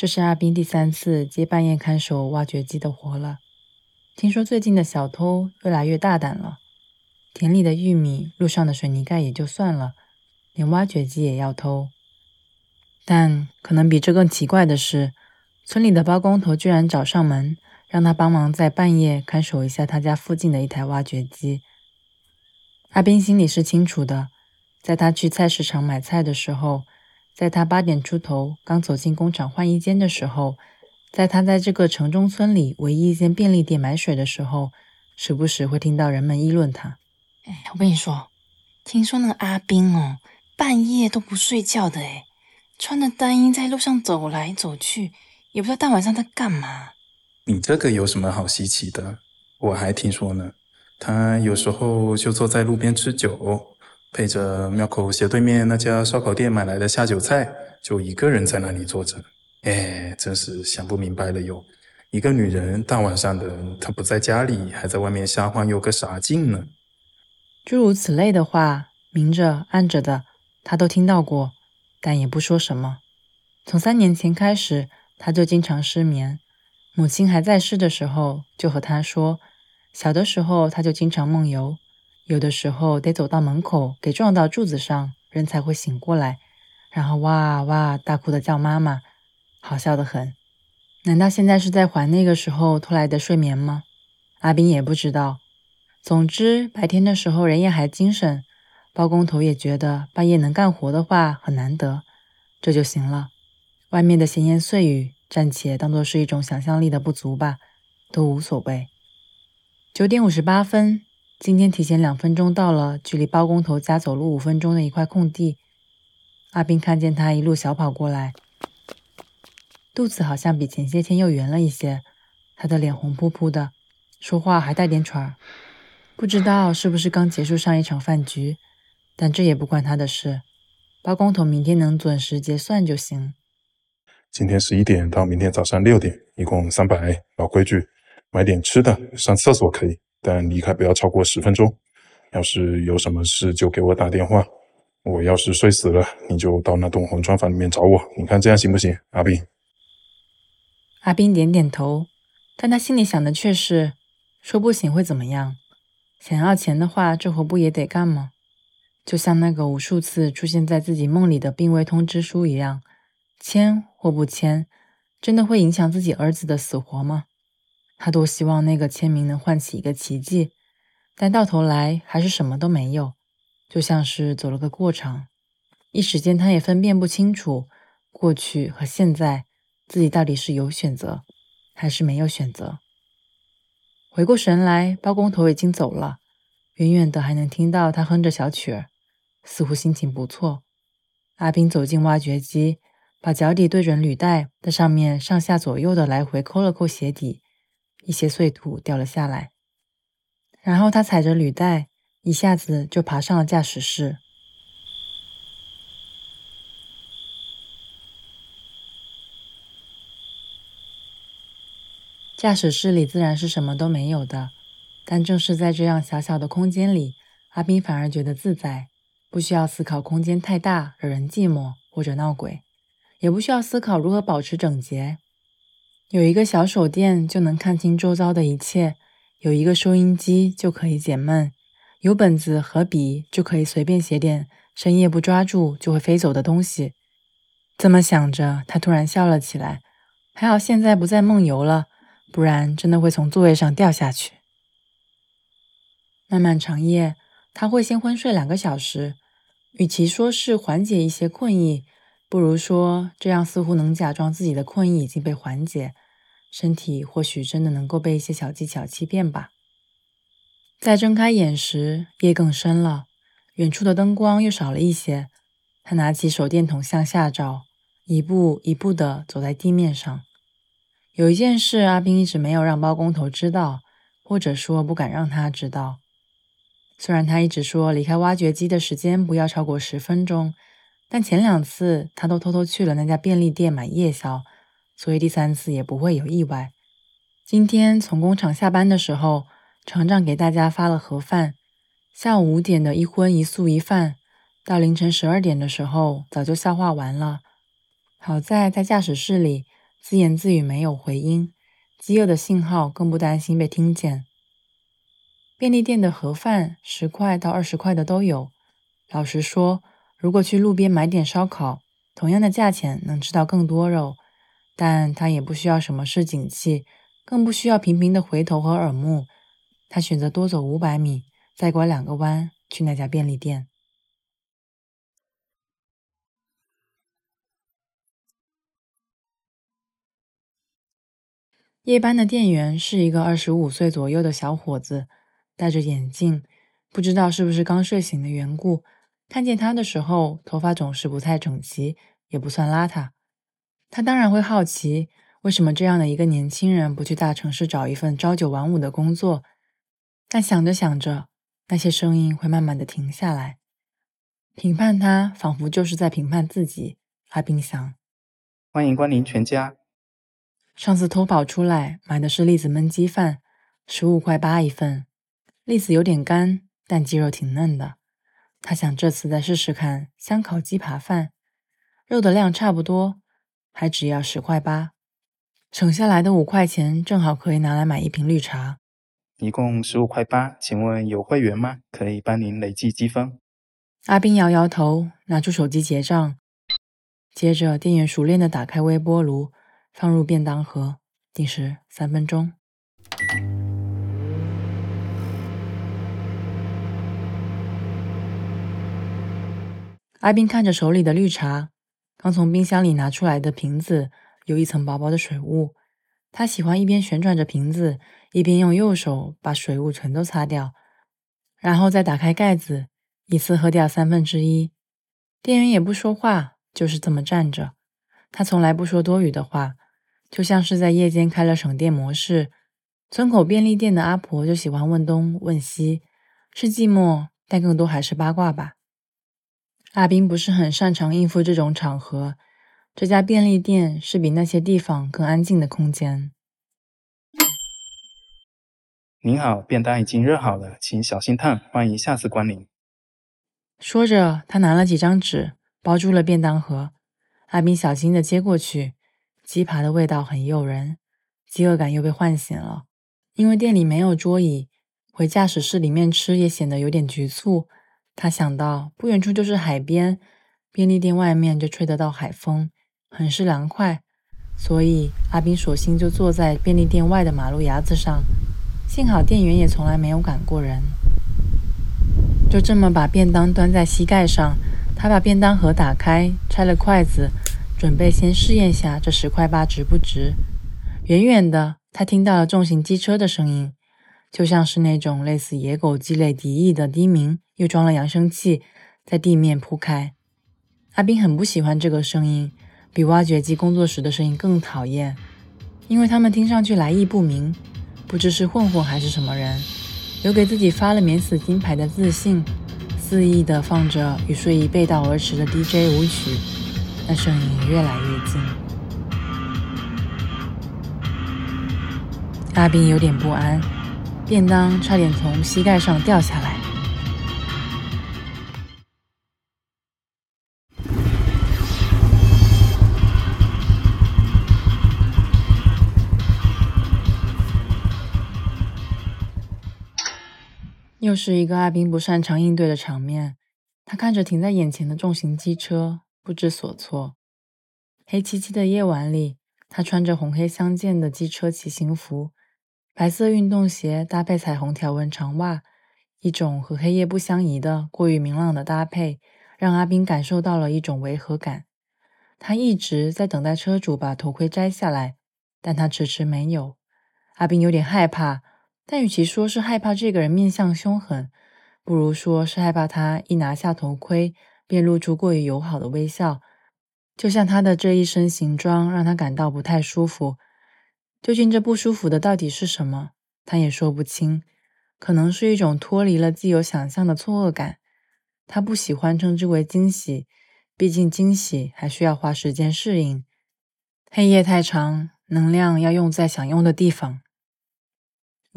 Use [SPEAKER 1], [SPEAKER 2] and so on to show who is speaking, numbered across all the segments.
[SPEAKER 1] 这是阿斌第三次接半夜看守挖掘机的活了。听说最近的小偷越来越大胆了，田里的玉米、路上的水泥盖也就算了，连挖掘机也要偷。但可能比这更奇怪的是，村里的包工头居然找上门，让他帮忙在半夜看守一下他家附近的一台挖掘机。阿斌心里是清楚的，在他去菜市场买菜的时候。在他八点出头刚走进工厂换衣间的时候，在他在这个城中村里唯一一间便利店买水的时候，时不时会听到人们议论他。
[SPEAKER 2] 哎，我跟你说，听说那个阿斌哦，半夜都不睡觉的，哎，穿着单衣在路上走来走去，也不知道大晚上在干嘛。
[SPEAKER 3] 你这个有什么好稀奇的？我还听说呢，他有时候就坐在路边吃酒。配着庙口斜对面那家烧烤店买来的下酒菜，就一个人在那里坐着。哎，真是想不明白了哟！一个女人大晚上的，她不在家里，还在外面瞎晃悠个啥劲呢？
[SPEAKER 1] 诸如此类的话，明着暗着的，他都听到过，但也不说什么。从三年前开始，他就经常失眠。母亲还在世的时候，就和他说，小的时候他就经常梦游。有的时候得走到门口，给撞到柱子上，人才会醒过来，然后哇哇大哭的叫妈妈，好笑的很。难道现在是在还那个时候偷来的睡眠吗？阿斌也不知道。总之，白天的时候人也还精神，包工头也觉得半夜能干活的话很难得，这就行了。外面的闲言碎语暂且当做是一种想象力的不足吧，都无所谓。九点五十八分。今天提前两分钟到了距离包工头家走路五分钟的一块空地。阿斌看见他一路小跑过来，肚子好像比前些天又圆了一些，他的脸红扑扑的，说话还带点喘儿，不知道是不是刚结束上一场饭局，但这也不关他的事。包工头明天能准时结算就行。
[SPEAKER 4] 今天十一点到明天早上六点，一共三百，老规矩，买点吃的，上厕所可以。但离开不要超过十分钟。要是有什么事就给我打电话。我要是睡死了，你就到那栋红砖房里面找我。你看这样行不行，阿斌？
[SPEAKER 1] 阿斌点点头，但他心里想的却是：说不行会怎么样？想要钱的话，这活不也得干吗？就像那个无数次出现在自己梦里的病危通知书一样，签或不签，真的会影响自己儿子的死活吗？他多希望那个签名能唤起一个奇迹，但到头来还是什么都没有，就像是走了个过场。一时间，他也分辨不清楚过去和现在，自己到底是有选择还是没有选择。回过神来，包工头已经走了，远远的还能听到他哼着小曲儿，似乎心情不错。阿斌走进挖掘机，把脚底对准履带，在上面上下左右的来回抠了抠鞋底。一些碎土掉了下来，然后他踩着履带，一下子就爬上了驾驶室。驾驶室里自然是什么都没有的，但正是在这样小小的空间里，阿斌反而觉得自在，不需要思考空间太大惹人寂寞或者闹鬼，也不需要思考如何保持整洁。有一个小手电就能看清周遭的一切，有一个收音机就可以解闷，有本子和笔就可以随便写点深夜不抓住就会飞走的东西。这么想着，他突然笑了起来。还好现在不再梦游了，不然真的会从座位上掉下去。漫漫长夜，他会先昏睡两个小时，与其说是缓解一些困意。不如说，这样似乎能假装自己的困意已经被缓解，身体或许真的能够被一些小技巧欺骗吧。在睁开眼时，夜更深了，远处的灯光又少了一些。他拿起手电筒向下照，一步一步地走在地面上。有一件事，阿斌一直没有让包工头知道，或者说不敢让他知道。虽然他一直说离开挖掘机的时间不要超过十分钟。但前两次他都偷偷去了那家便利店买夜宵，所以第三次也不会有意外。今天从工厂下班的时候，厂长给大家发了盒饭。下午五点的一荤一素一饭，到凌晨十二点的时候早就消化完了。好在在驾驶室里，自言自语没有回音，饥饿的信号更不担心被听见。便利店的盒饭十块到二十块的都有。老实说，如果去路边买点烧烤，同样的价钱能吃到更多肉，但他也不需要什么市井气，更不需要频频的回头和耳目。他选择多走五百米，再拐两个弯去那家便利店。夜班的店员是一个二十五岁左右的小伙子，戴着眼镜，不知道是不是刚睡醒的缘故，看见他的时候，头发总是不太整齐，也不算邋遢。他当然会好奇，为什么这样的一个年轻人不去大城市找一份朝九晚五的工作？但想着想着，那些声音会慢慢的停下来。评判他，仿佛就是在评判自己。阿冰想：
[SPEAKER 3] 欢迎光临全家。
[SPEAKER 1] 上次偷跑出来买的是栗子焖鸡饭，十五块八一份。栗子有点干，但鸡肉挺嫩的。他想这次再试试看香烤鸡扒饭，肉的量差不多，还只要十块八。省下来的五块钱正好可以拿来买一瓶绿茶。
[SPEAKER 3] 一共十五块八，请问有会员吗？可以帮您累计积分。
[SPEAKER 1] 阿斌摇摇头，拿出手机结账。接着，店员熟练的打开微波炉。放入便当盒，定时三分钟。阿斌看着手里的绿茶，刚从冰箱里拿出来的瓶子有一层薄薄的水雾。他喜欢一边旋转着瓶子，一边用右手把水雾全都擦掉，然后再打开盖子，一次喝掉三分之一。店员也不说话，就是这么站着。他从来不说多余的话。就像是在夜间开了省电模式，村口便利店的阿婆就喜欢问东问西，是寂寞，但更多还是八卦吧。阿斌不是很擅长应付这种场合，这家便利店是比那些地方更安静的空间。
[SPEAKER 3] 您好，便当已经热好了，请小心烫，欢迎下次光临。
[SPEAKER 1] 说着，他拿了几张纸包住了便当盒，阿斌小心的接过去。鸡扒的味道很诱人，饥饿感又被唤醒了。因为店里没有桌椅，回驾驶室里面吃也显得有点局促。他想到不远处就是海边，便利店外面就吹得到海风，很是凉快。所以阿斌索性就坐在便利店外的马路牙子上。幸好店员也从来没有赶过人。就这么把便当端在膝盖上，他把便当盒打开，拆了筷子。准备先试验下这十块八值不值。远远的，他听到了重型机车的声音，就像是那种类似野狗鸡类敌意的低鸣，又装了扬声器，在地面铺开。阿斌很不喜欢这个声音，比挖掘机工作时的声音更讨厌，因为他们听上去来意不明，不知是混混还是什么人，有给自己发了免死金牌的自信，肆意的放着与睡意背道而驰的 DJ 舞曲。那声音越来越近，阿斌有点不安，便当差点从膝盖上掉下来。又是一个阿斌不擅长应对的场面，他看着停在眼前的重型机车。不知所措。黑漆漆的夜晚里，他穿着红黑相间的机车骑行服，白色运动鞋搭配彩虹条纹长袜，一种和黑夜不相宜的过于明朗的搭配，让阿斌感受到了一种违和感。他一直在等待车主把头盔摘下来，但他迟迟没有。阿斌有点害怕，但与其说是害怕这个人面相凶狠，不如说是害怕他一拿下头盔。便露出过于友好的微笑，就像他的这一身行装让他感到不太舒服。究竟这不舒服的到底是什么，他也说不清。可能是一种脱离了既有想象的错愕感。他不喜欢称之为惊喜，毕竟惊喜还需要花时间适应。黑夜太长，能量要用在想用的地方。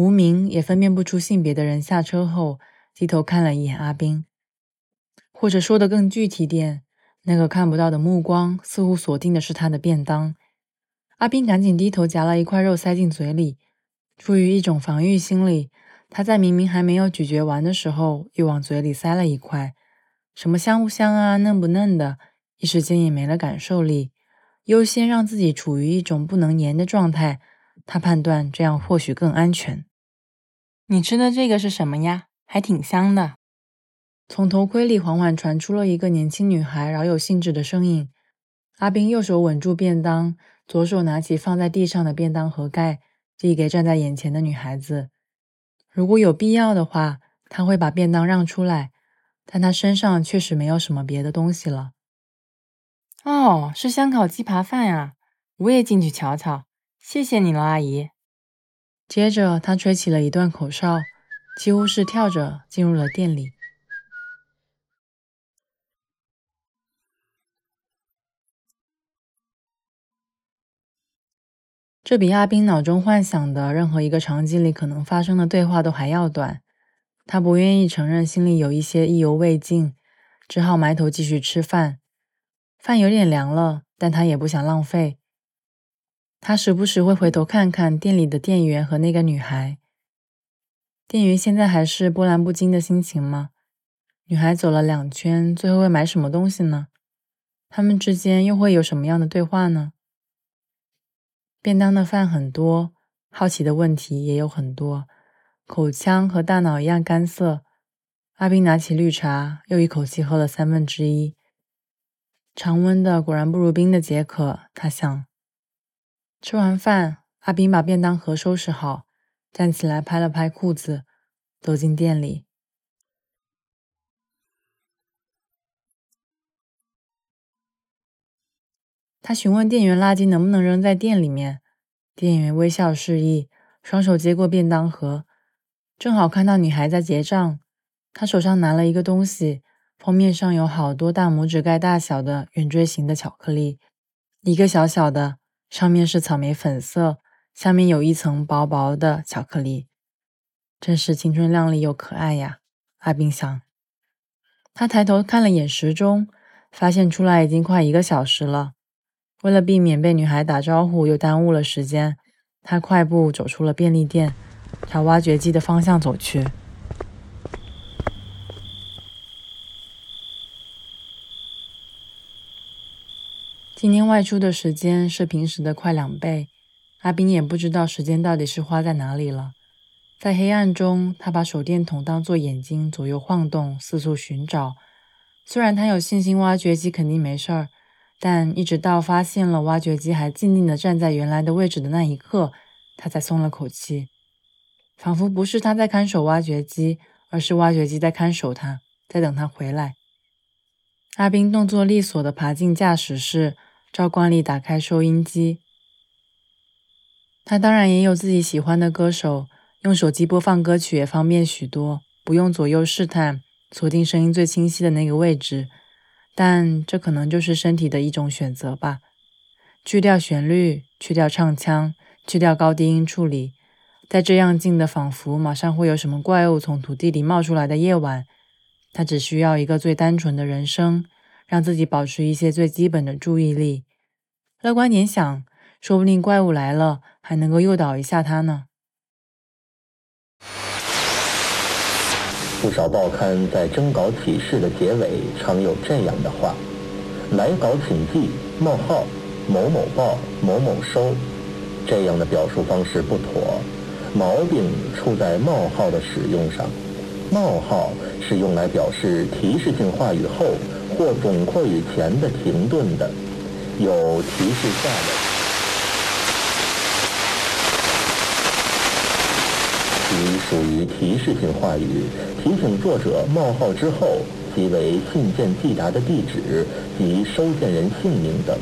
[SPEAKER 1] 无名也分辨不出性别的人下车后，低头看了一眼阿斌。或者说的更具体点，那个看不到的目光似乎锁定的是他的便当。阿斌赶紧低头夹了一块肉塞进嘴里，出于一种防御心理，他在明明还没有咀嚼完的时候，又往嘴里塞了一块。什么香不香啊，嫩不嫩的，一时间也没了感受力。优先让自己处于一种不能言的状态，他判断这样或许更安全。
[SPEAKER 2] 你吃的这个是什么呀？还挺香的。
[SPEAKER 1] 从头盔里缓缓传出了一个年轻女孩饶有兴致的声音。阿斌右手稳住便当，左手拿起放在地上的便当盒盖，递给站在眼前的女孩子。如果有必要的话，他会把便当让出来，但他身上确实没有什么别的东西了。
[SPEAKER 2] 哦，是香烤鸡扒饭啊！我也进去瞧瞧。谢谢你了，阿姨。
[SPEAKER 1] 接着，他吹起了一段口哨，几乎是跳着进入了店里。这比阿斌脑中幻想的任何一个场景里可能发生的对话都还要短。他不愿意承认心里有一些意犹未尽，只好埋头继续吃饭。饭有点凉了，但他也不想浪费。他时不时会回头看看店里的店员和那个女孩。店员现在还是波澜不惊的心情吗？女孩走了两圈，最后会买什么东西呢？他们之间又会有什么样的对话呢？便当的饭很多，好奇的问题也有很多，口腔和大脑一样干涩。阿斌拿起绿茶，又一口气喝了三分之一。常温的果然不如冰的解渴，他想。吃完饭，阿斌把便当盒收拾好，站起来拍了拍裤子，走进店里。他询问店员垃圾能不能扔在店里面，店员微笑示意，双手接过便当盒，正好看到女孩在结账。他手上拿了一个东西，封面上有好多大拇指盖大小的圆锥形的巧克力，一个小小的，上面是草莓粉色，下面有一层薄薄的巧克力，真是青春靓丽又可爱呀！阿斌想。他抬头看了眼时钟，发现出来已经快一个小时了。为了避免被女孩打招呼又耽误了时间，他快步走出了便利店，朝挖掘机的方向走去。今天外出的时间是平时的快两倍，阿斌也不知道时间到底是花在哪里了。在黑暗中，他把手电筒当作眼睛，左右晃动，四处寻找。虽然他有信心挖掘机肯定没事儿。但一直到发现了挖掘机还静静地站在原来的位置的那一刻，他才松了口气，仿佛不是他在看守挖掘机，而是挖掘机在看守他，在等他回来。阿斌动作利索地爬进驾驶室，照惯例打开收音机。他当然也有自己喜欢的歌手，用手机播放歌曲也方便许多，不用左右试探，锁定声音最清晰的那个位置。但这可能就是身体的一种选择吧。去掉旋律，去掉唱腔，去掉高低音处理，在这样静的仿佛马上会有什么怪物从土地里冒出来的夜晚，他只需要一个最单纯的人生，让自己保持一些最基本的注意力。乐观点想，说不定怪物来了还能够诱导一下他呢。
[SPEAKER 5] 不少报刊在征稿启事的结尾常有这样的话：“来稿请寄冒号某某报某某收。”这样的表述方式不妥，毛病出在冒号的使用上。冒号是用来表示提示性话语后或总括语前的停顿的，有提示下的。其属于提示性话语，提醒作者冒号之后即为信件寄达的地址及收件人姓名等。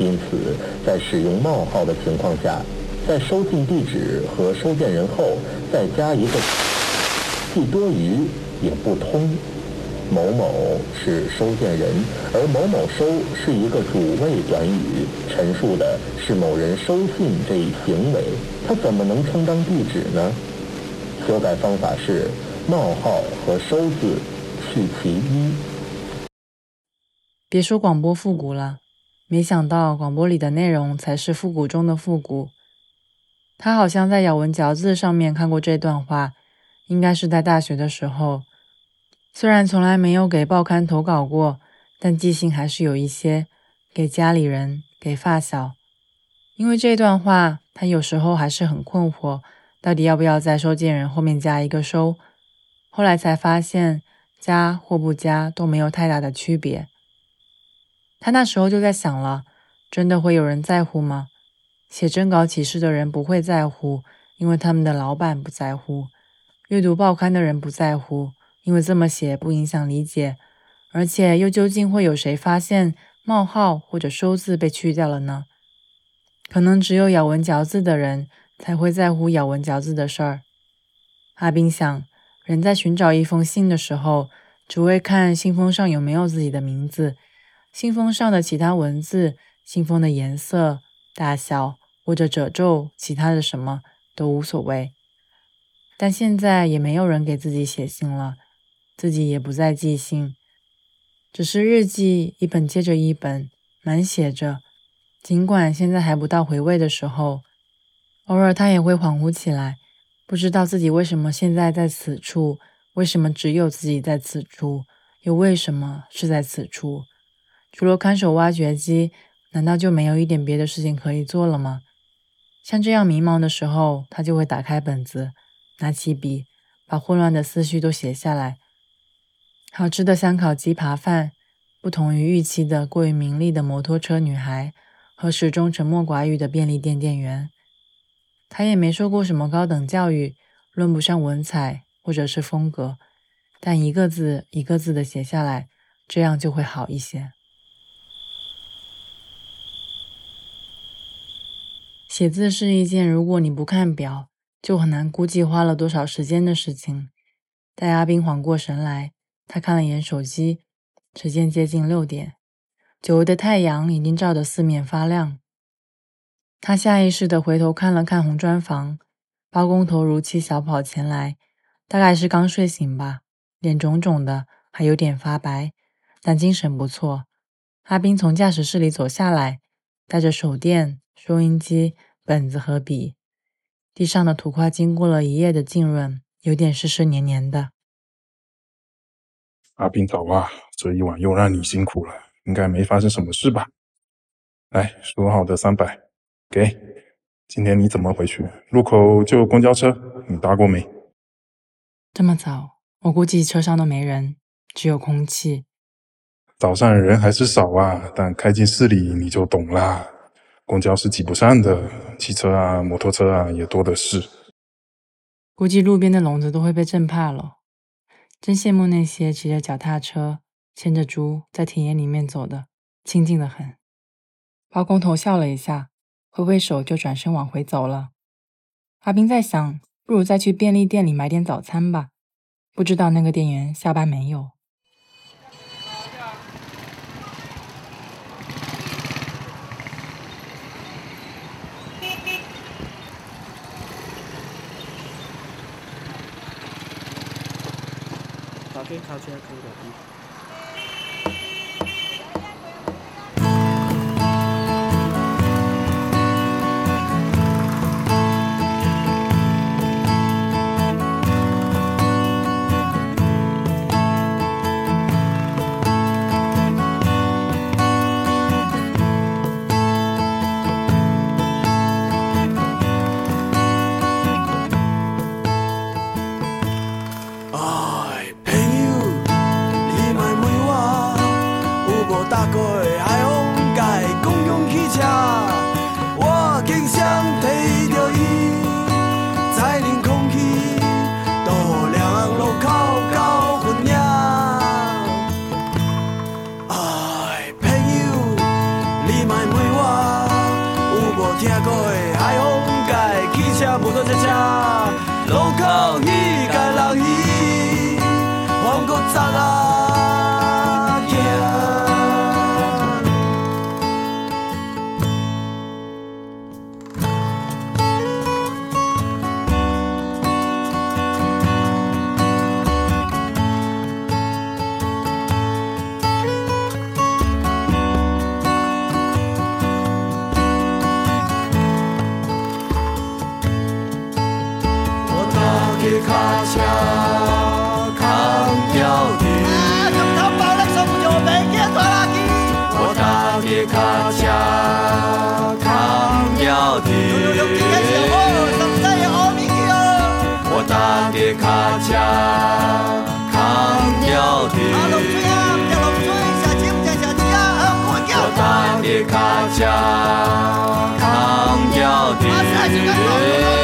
[SPEAKER 5] 因此，在使用冒号的情况下，在收信地址和收件人后再加一个，既多余也不通。某某是收件人，而某某收是一个主谓短语，陈述的是某人收信这一行为，他怎么能充当地址呢？修改方法是冒号和收字去其一。
[SPEAKER 1] 别说广播复古了，没想到广播里的内容才是复古中的复古。他好像在咬文嚼字上面看过这段话，应该是在大学的时候。虽然从来没有给报刊投稿过，但记性还是有一些，给家里人，给发小。因为这段话，他有时候还是很困惑，到底要不要在收件人后面加一个收。后来才发现，加或不加都没有太大的区别。他那时候就在想了，真的会有人在乎吗？写征稿启事的人不会在乎，因为他们的老板不在乎；阅读报刊的人不在乎，因为这么写不影响理解。而且又究竟会有谁发现冒号或者收字被去掉了呢？可能只有咬文嚼字的人才会在乎咬文嚼字的事儿。阿斌想，人在寻找一封信的时候，只会看信封上有没有自己的名字，信封上的其他文字、信封的颜色、大小或者褶皱，其他的什么都无所谓。但现在也没有人给自己写信了，自己也不再记信，只是日记一本接着一本，满写着。尽管现在还不到回味的时候，偶尔他也会恍惚起来，不知道自己为什么现在在此处，为什么只有自己在此处，又为什么是在此处？除了看守挖掘机，难道就没有一点别的事情可以做了吗？像这样迷茫的时候，他就会打开本子，拿起笔，把混乱的思绪都写下来。好吃的香烤鸡扒饭，不同于预期的过于名利的摩托车女孩。和始终沉默寡语的便利店店员，他也没受过什么高等教育，论不上文采或者是风格，但一个字一个字的写下来，这样就会好一些。写字是一件如果你不看表就很难估计花了多少时间的事情。待阿斌缓过神来，他看了一眼手机，时间接近六点。久违的太阳已经照得四面发亮，他下意识地回头看了看红砖房，包工头如期小跑前来，大概是刚睡醒吧，脸肿肿的，还有点发白，但精神不错。阿斌从驾驶室里走下来，带着手电、收音机、本子和笔，地上的土块经过了一夜的浸润，有点湿湿黏黏的。
[SPEAKER 4] 阿斌早啊，这一晚又让你辛苦了。应该没发生什么事吧？来，说好的三百，给。今天你怎么回去？路口就公交车，你搭过没？
[SPEAKER 1] 这么早，我估计车上都没人，只有空气。
[SPEAKER 4] 早上人还是少啊，但开进市里你就懂啦。公交是挤不上的，汽车啊、摩托车啊也多的是。
[SPEAKER 1] 估计路边的笼子都会被震怕了。真羡慕那些骑着脚踏车。牵着猪在田野里面走的，清静的很。包工头笑了一下，挥挥手就转身往回走了。阿斌在想，不如再去便利店里买点早餐吧。不知道那个店员下班没有。
[SPEAKER 6] 打开卡车可以。
[SPEAKER 7] 卡扛掉的。大卡家扛掉的。